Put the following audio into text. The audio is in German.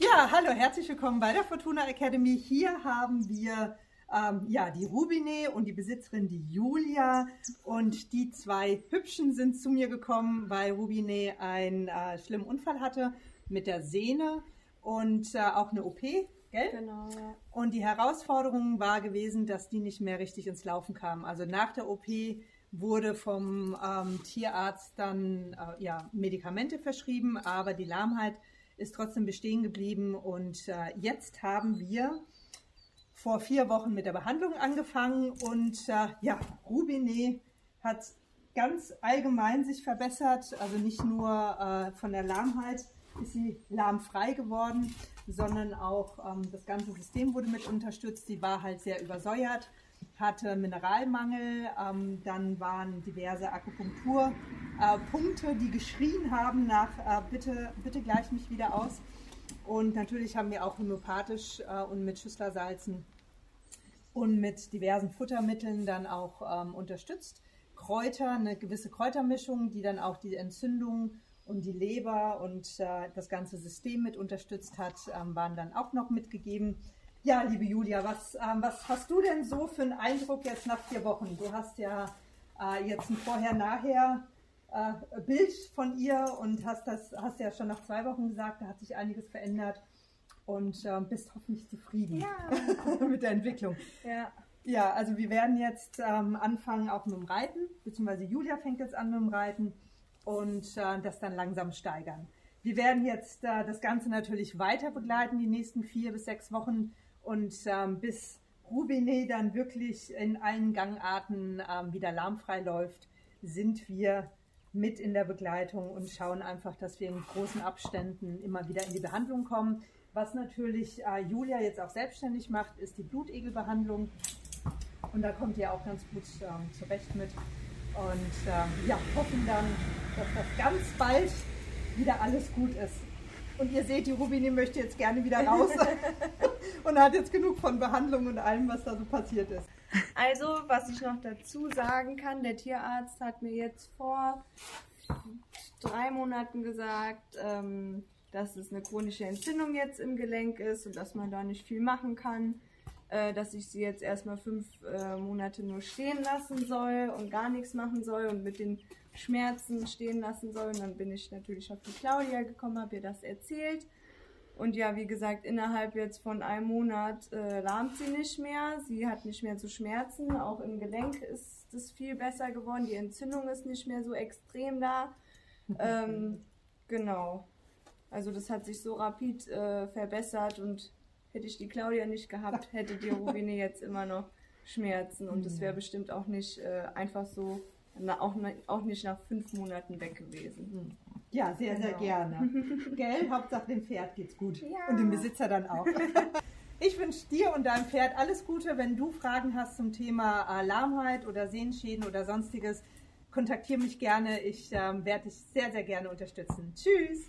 Ja, hallo, herzlich willkommen bei der Fortuna Academy. Hier haben wir ähm, ja, die Rubine und die Besitzerin, die Julia. Und die zwei Hübschen sind zu mir gekommen, weil Rubine einen äh, schlimmen Unfall hatte mit der Sehne und äh, auch eine OP. Gell? Genau, ja. Und die Herausforderung war gewesen, dass die nicht mehr richtig ins Laufen kamen. Also nach der OP wurde vom ähm, Tierarzt dann äh, ja, Medikamente verschrieben, aber die Lahmheit ist trotzdem bestehen geblieben. Und äh, jetzt haben wir vor vier Wochen mit der Behandlung angefangen und äh, ja, Rubiné hat ganz allgemein sich verbessert, also nicht nur äh, von der Lahmheit ist sie lahmfrei geworden, sondern auch ähm, das ganze System wurde mit unterstützt. Sie war halt sehr übersäuert, hatte Mineralmangel, ähm, dann waren diverse Akupunkturpunkte, äh, die geschrien haben nach äh, bitte, bitte gleich mich wieder aus. Und natürlich haben wir auch homöopathisch äh, und mit Schüsslersalzen und mit diversen Futtermitteln dann auch ähm, unterstützt. Kräuter, eine gewisse Kräutermischung, die dann auch die Entzündung und die Leber und äh, das ganze System mit unterstützt hat, ähm, waren dann auch noch mitgegeben. Ja, liebe Julia, was, ähm, was hast du denn so für einen Eindruck jetzt nach vier Wochen? Du hast ja äh, jetzt ein Vorher-Nachher äh, Bild von ihr und hast das hast ja schon nach zwei Wochen gesagt, da hat sich einiges verändert und äh, bist hoffentlich zufrieden ja. mit der Entwicklung. Ja. Ja, also wir werden jetzt ähm, anfangen auch mit dem Reiten, beziehungsweise Julia fängt jetzt an mit dem Reiten und äh, das dann langsam steigern. Wir werden jetzt äh, das Ganze natürlich weiter begleiten, die nächsten vier bis sechs Wochen und ähm, bis Rubine dann wirklich in allen Gangarten ähm, wieder lahmfrei läuft, sind wir mit in der Begleitung und schauen einfach, dass wir in großen Abständen immer wieder in die Behandlung kommen. Was natürlich äh, Julia jetzt auch selbstständig macht, ist die Blutegelbehandlung. Und da kommt ihr auch ganz gut ähm, zurecht mit. Und ähm, ja, hoffen dann, dass das ganz bald wieder alles gut ist. Und ihr seht, die Rubini möchte jetzt gerne wieder raus und hat jetzt genug von Behandlung und allem, was da so passiert ist. Also, was ich noch dazu sagen kann, der Tierarzt hat mir jetzt vor drei Monaten gesagt, ähm, dass es eine chronische Entzündung jetzt im Gelenk ist und dass man da nicht viel machen kann. Äh, dass ich sie jetzt erstmal fünf äh, Monate nur stehen lassen soll und gar nichts machen soll und mit den Schmerzen stehen lassen soll. Und dann bin ich natürlich auf die Claudia gekommen, habe ihr das erzählt. Und ja, wie gesagt, innerhalb jetzt von einem Monat äh, lahmt sie nicht mehr. Sie hat nicht mehr zu Schmerzen. Auch im Gelenk ist es viel besser geworden. Die Entzündung ist nicht mehr so extrem da. ähm, genau. Also das hat sich so rapid äh, verbessert und hätte ich die Claudia nicht gehabt, hätte die Rubine jetzt immer noch Schmerzen und es wäre bestimmt auch nicht äh, einfach so, auch, auch nicht nach fünf Monaten weg gewesen. Ja, sehr, sehr Genau. gerne. Gell? Hauptsache dem Pferd geht's gut. Ja. Und dem Besitzer dann auch. Ich wünsche dir und deinem Pferd alles Gute. Wenn du Fragen hast zum Thema Lahmheit oder Sehenschäden oder sonstiges, kontaktiere mich gerne. Ich ähm, werde dich sehr, sehr gerne unterstützen. Tschüss!